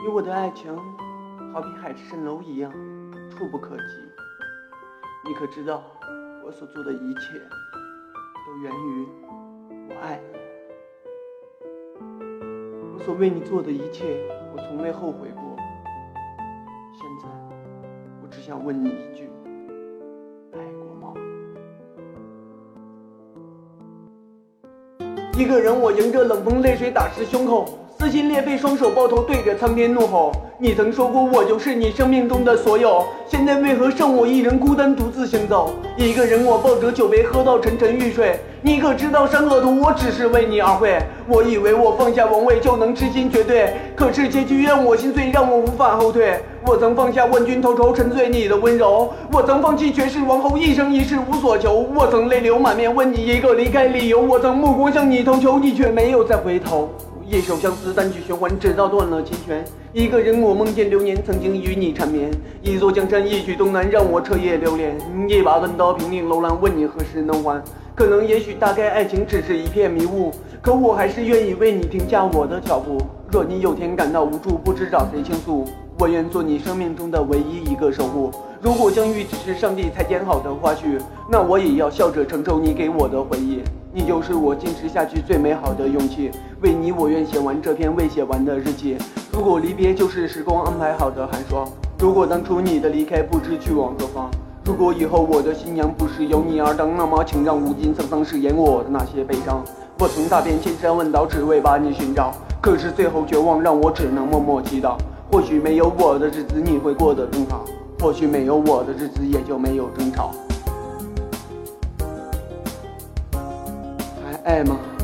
你我的爱情，好比海市蜃楼一样，触不可及。你可知道，我所做的一切，都源于我爱你。我所为你做的一切，我从未后悔过。现在，我只想问你一句：爱过吗？一个人，我迎着冷风，泪水打湿胸口。撕心裂肺，双手抱头，对着苍天怒吼。你曾说过我就是你生命中的所有，现在为何剩我一人孤单独自行走？一个人，我抱着酒杯喝到沉沉欲睡。你可知道山河图，我只是为你而绘。我以为我放下王位就能痴心绝对，可是结局让我心碎，让我无法后退。我曾放下万军头筹，沉醉你的温柔。我曾放弃绝世王侯，一生一世无所求。我曾泪流满面，问你一个离开理由。我曾目光向你投球，你却没有再回头。一首相思单曲循环，直到断了琴弦。一个人，我梦见流年曾经与你缠绵。一座江山，一曲东南，让我彻夜流连。一把断刀，平定楼兰，问你何时能还？可能，也许，大概，爱情只是一片迷雾。可我还是愿意为你停下我的脚步。若你有天感到无助，不知找谁倾诉，我愿做你生命中的唯一一个守护。如果相遇只是上帝裁剪好的花絮，那我也要笑着承受你给我的回忆。你就是我坚持下去最美好的勇气。为你，我愿写完这篇未写完的日记。如果离别就是时光安排好的寒霜，如果当初你的离开不知去往何方，如果以后我的新娘不是由你而当，那么请让无尽沧桑饰演我的那些悲伤。我曾踏遍千山万岛，只为把你寻找，可是最后绝望让我只能默默祈祷。或许没有我的日子你会过得更好，或许没有我的日子也就没有争吵。爱吗？